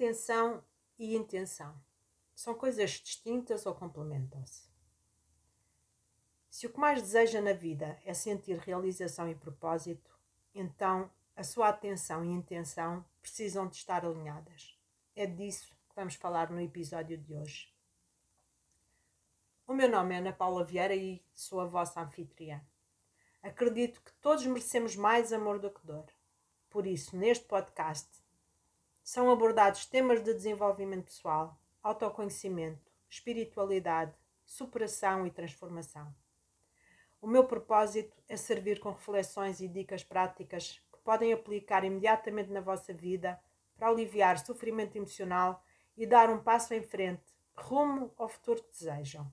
Atenção e intenção são coisas distintas ou complementam-se? Se o que mais deseja na vida é sentir realização e propósito, então a sua atenção e intenção precisam de estar alinhadas. É disso que vamos falar no episódio de hoje. O meu nome é Ana Paula Vieira e sou a vossa anfitriã. Acredito que todos merecemos mais amor do que dor. Por isso, neste podcast, são abordados temas de desenvolvimento pessoal, autoconhecimento, espiritualidade, superação e transformação. O meu propósito é servir com reflexões e dicas práticas que podem aplicar imediatamente na vossa vida para aliviar sofrimento emocional e dar um passo em frente rumo ao futuro que desejam.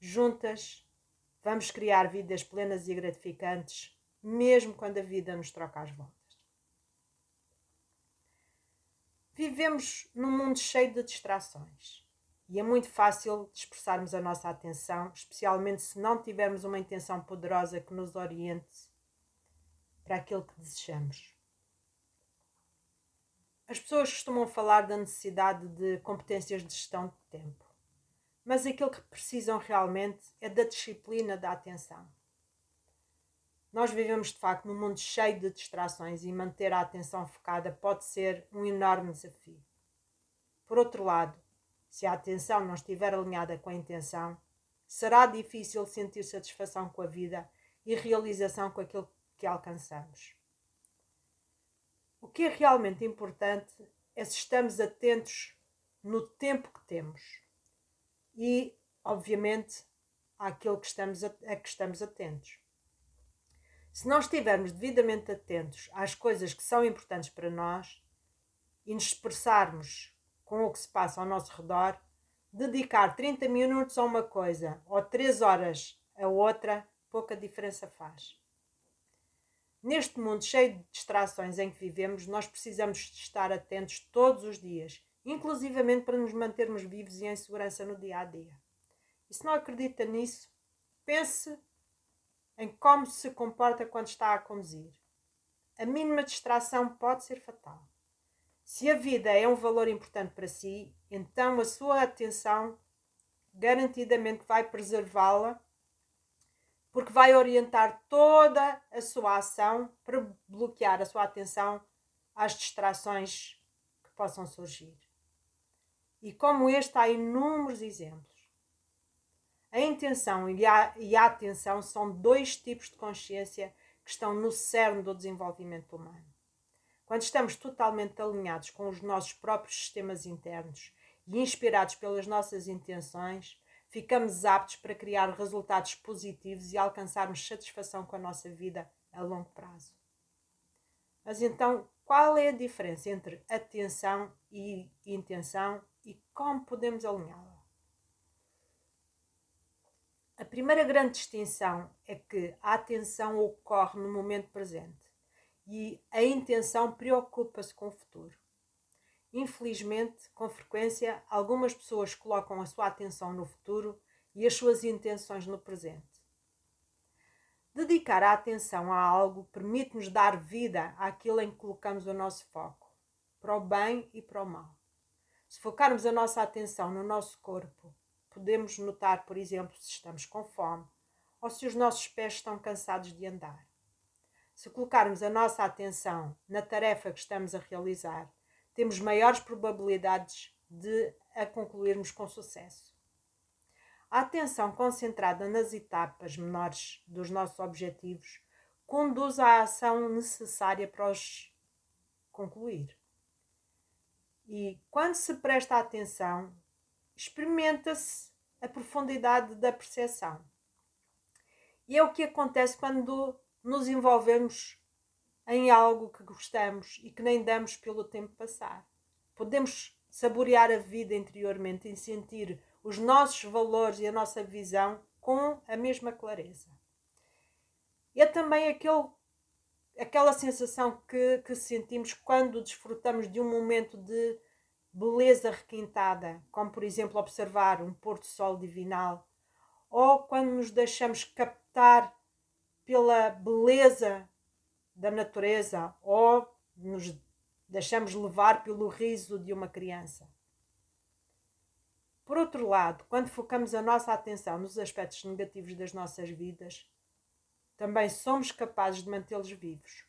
Juntas, vamos criar vidas plenas e gratificantes, mesmo quando a vida nos troca as voltas. Vivemos num mundo cheio de distrações e é muito fácil dispersarmos a nossa atenção, especialmente se não tivermos uma intenção poderosa que nos oriente para aquilo que desejamos. As pessoas costumam falar da necessidade de competências de gestão de tempo, mas aquilo que precisam realmente é da disciplina da atenção. Nós vivemos de facto num mundo cheio de distrações e manter a atenção focada pode ser um enorme desafio. Por outro lado, se a atenção não estiver alinhada com a intenção, será difícil sentir satisfação com a vida e realização com aquilo que alcançamos. O que é realmente importante é se estamos atentos no tempo que temos e, obviamente, àquilo que estamos a, a que estamos atentos. Se não estivermos devidamente atentos às coisas que são importantes para nós e nos expressarmos com o que se passa ao nosso redor, dedicar 30 minutos a uma coisa ou 3 horas a outra, pouca diferença faz. Neste mundo cheio de distrações em que vivemos, nós precisamos de estar atentos todos os dias, inclusivamente para nos mantermos vivos e em segurança no dia a dia. E se não acredita nisso, pense em como se comporta quando está a conduzir. A mínima distração pode ser fatal. Se a vida é um valor importante para si, então a sua atenção garantidamente vai preservá-la, porque vai orientar toda a sua ação para bloquear a sua atenção às distrações que possam surgir. E como este, há inúmeros exemplos. A intenção e a, e a atenção são dois tipos de consciência que estão no cerne do desenvolvimento humano. Quando estamos totalmente alinhados com os nossos próprios sistemas internos e inspirados pelas nossas intenções, ficamos aptos para criar resultados positivos e alcançarmos satisfação com a nossa vida a longo prazo. Mas então, qual é a diferença entre atenção e intenção e como podemos alinhá-la? A primeira grande distinção é que a atenção ocorre no momento presente e a intenção preocupa-se com o futuro. Infelizmente, com frequência, algumas pessoas colocam a sua atenção no futuro e as suas intenções no presente. Dedicar a atenção a algo permite-nos dar vida àquilo em que colocamos o nosso foco, para o bem e para o mal. Se focarmos a nossa atenção no nosso corpo, podemos notar, por exemplo, se estamos com fome ou se os nossos pés estão cansados de andar. Se colocarmos a nossa atenção na tarefa que estamos a realizar, temos maiores probabilidades de a concluirmos com sucesso. A atenção concentrada nas etapas menores dos nossos objetivos conduz à ação necessária para os concluir. E quando se presta atenção, experimenta-se a profundidade da percepção. E é o que acontece quando nos envolvemos em algo que gostamos e que nem damos pelo tempo passar. Podemos saborear a vida interiormente e sentir os nossos valores e a nossa visão com a mesma clareza. É também aquele, aquela sensação que, que sentimos quando desfrutamos de um momento de beleza requintada, como por exemplo observar um pôr-do-sol divinal, ou quando nos deixamos captar pela beleza da natureza, ou nos deixamos levar pelo riso de uma criança. Por outro lado, quando focamos a nossa atenção nos aspectos negativos das nossas vidas, também somos capazes de mantê-los vivos.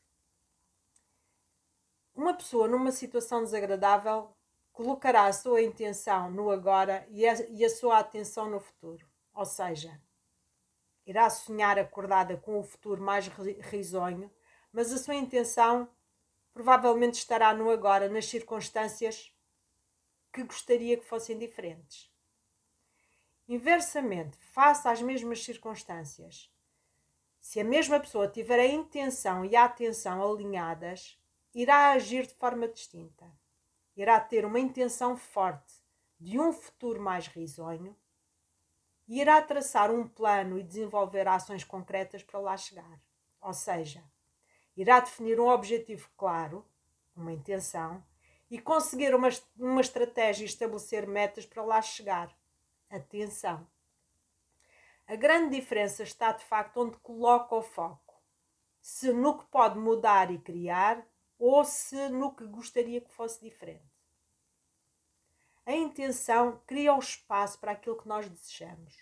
Uma pessoa numa situação desagradável colocará a sua intenção no agora e a, e a sua atenção no futuro. Ou seja, irá sonhar acordada com o futuro mais risonho, mas a sua intenção provavelmente estará no agora, nas circunstâncias que gostaria que fossem diferentes. Inversamente, face às mesmas circunstâncias, se a mesma pessoa tiver a intenção e a atenção alinhadas, irá agir de forma distinta. Irá ter uma intenção forte de um futuro mais risonho e irá traçar um plano e desenvolver ações concretas para lá chegar. Ou seja, irá definir um objetivo claro, uma intenção, e conseguir uma, uma estratégia e estabelecer metas para lá chegar. Atenção! A grande diferença está de facto onde coloca o foco. Se no que pode mudar e criar, ou se no que gostaria que fosse diferente. A intenção cria o espaço para aquilo que nós desejamos.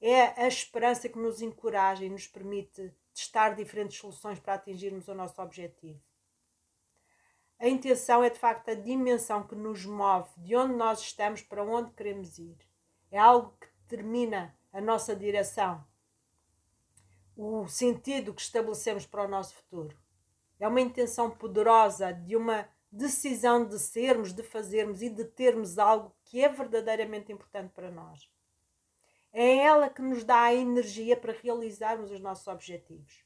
É a esperança que nos encoraja e nos permite testar diferentes soluções para atingirmos o nosso objetivo. A intenção é de facto a dimensão que nos move de onde nós estamos para onde queremos ir. É algo que determina a nossa direção, o sentido que estabelecemos para o nosso futuro. É uma intenção poderosa de uma decisão de sermos, de fazermos e de termos algo que é verdadeiramente importante para nós. É ela que nos dá a energia para realizarmos os nossos objetivos.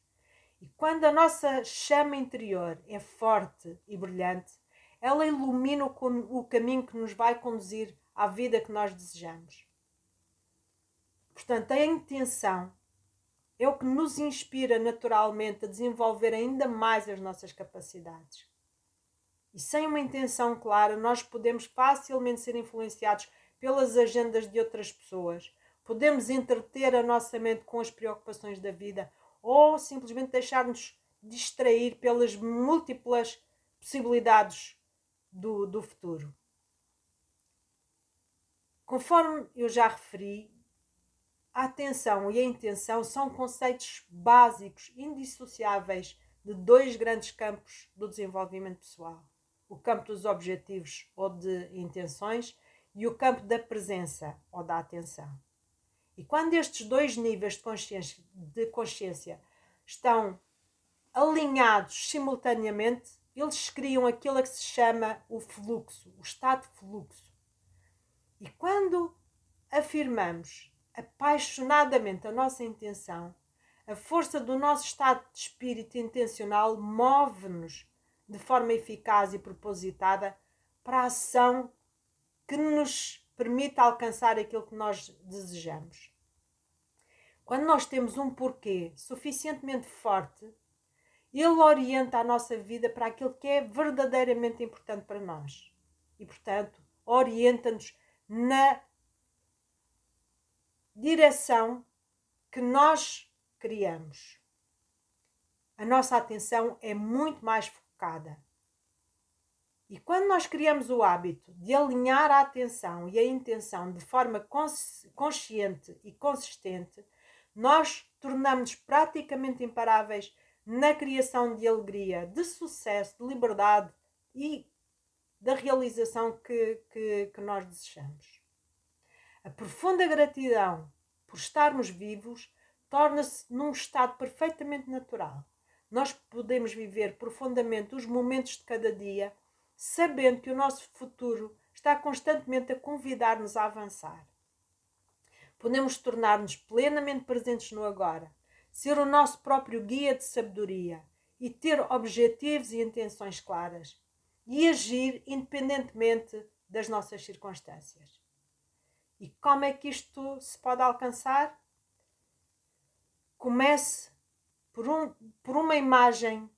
E quando a nossa chama interior é forte e brilhante, ela ilumina o caminho que nos vai conduzir à vida que nós desejamos. Portanto, a intenção é o que nos inspira naturalmente a desenvolver ainda mais as nossas capacidades. E sem uma intenção clara, nós podemos facilmente ser influenciados pelas agendas de outras pessoas. Podemos entreter a nossa mente com as preocupações da vida ou simplesmente deixar-nos distrair pelas múltiplas possibilidades do, do futuro. Conforme eu já referi, a atenção e a intenção são conceitos básicos, indissociáveis de dois grandes campos do desenvolvimento pessoal: o campo dos objetivos ou de intenções e o campo da presença ou da atenção. E quando estes dois níveis de consciência, de consciência estão alinhados simultaneamente, eles criam aquilo que se chama o fluxo, o estado de fluxo. E quando afirmamos apaixonadamente a nossa intenção, a força do nosso estado de espírito intencional move-nos de forma eficaz e propositada para a ação que nos permita alcançar aquilo que nós desejamos. Quando nós temos um porquê suficientemente forte, ele orienta a nossa vida para aquilo que é verdadeiramente importante para nós. E, portanto, orienta-nos na direção que nós criamos. A nossa atenção é muito mais focada. E quando nós criamos o hábito de alinhar a atenção e a intenção de forma consciente e consistente, nós tornamos-nos praticamente imparáveis na criação de alegria, de sucesso, de liberdade e da realização que, que, que nós desejamos. A profunda gratidão por estarmos vivos torna-se num estado perfeitamente natural. Nós podemos viver profundamente os momentos de cada dia, sabendo que o nosso futuro está constantemente a convidar-nos a avançar. Podemos tornar-nos plenamente presentes no agora, ser o nosso próprio guia de sabedoria e ter objetivos e intenções claras e agir independentemente das nossas circunstâncias. E como é que isto se pode alcançar? Comece por, um, por uma imagem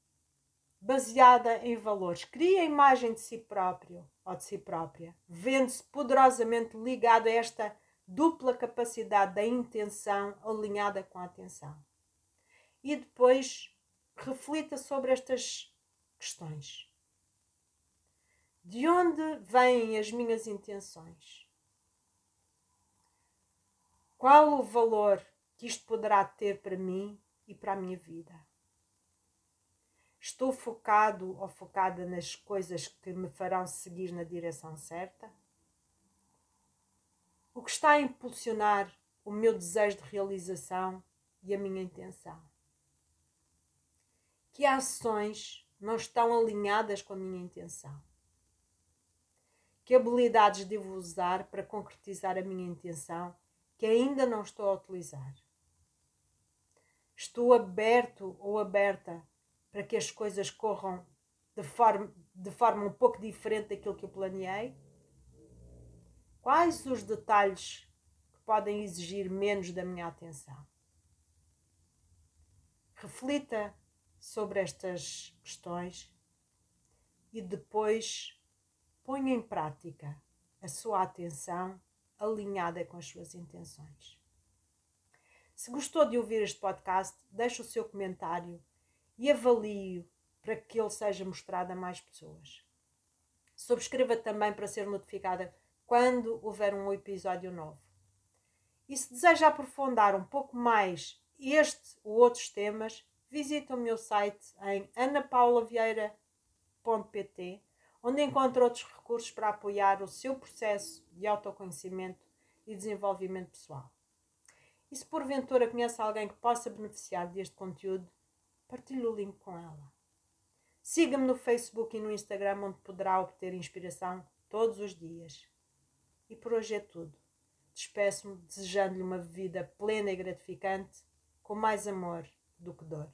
baseada em valores. Crie a imagem de si próprio ou de si própria, vendo-se poderosamente ligado a esta dupla capacidade da intenção alinhada com a atenção. E depois reflita sobre estas questões. De onde vêm as minhas intenções? Qual o valor que isto poderá ter para mim e para a minha vida? Estou focado ou focada nas coisas que me farão seguir na direção certa? O que está a impulsionar o meu desejo de realização e a minha intenção? Que ações não estão alinhadas com a minha intenção? Que habilidades devo usar para concretizar a minha intenção que ainda não estou a utilizar? Estou aberto ou aberta para que as coisas corram de forma, de forma um pouco diferente daquilo que eu planeei? Quais os detalhes que podem exigir menos da minha atenção? Reflita sobre estas questões e depois ponha em prática a sua atenção alinhada com as suas intenções. Se gostou de ouvir este podcast, deixe o seu comentário e avalie-o para que ele seja mostrado a mais pessoas. Subscreva também para ser notificada quando houver um episódio novo. E se deseja aprofundar um pouco mais este ou outros temas, visite o meu site em anapaulaVieira.pt, onde encontra outros recursos para apoiar o seu processo de autoconhecimento e desenvolvimento pessoal. E se porventura conhece alguém que possa beneficiar deste conteúdo, partilhe o link com ela. Siga-me no Facebook e no Instagram, onde poderá obter inspiração todos os dias. E por hoje é tudo. Despeço-me desejando-lhe uma vida plena e gratificante, com mais amor do que dor.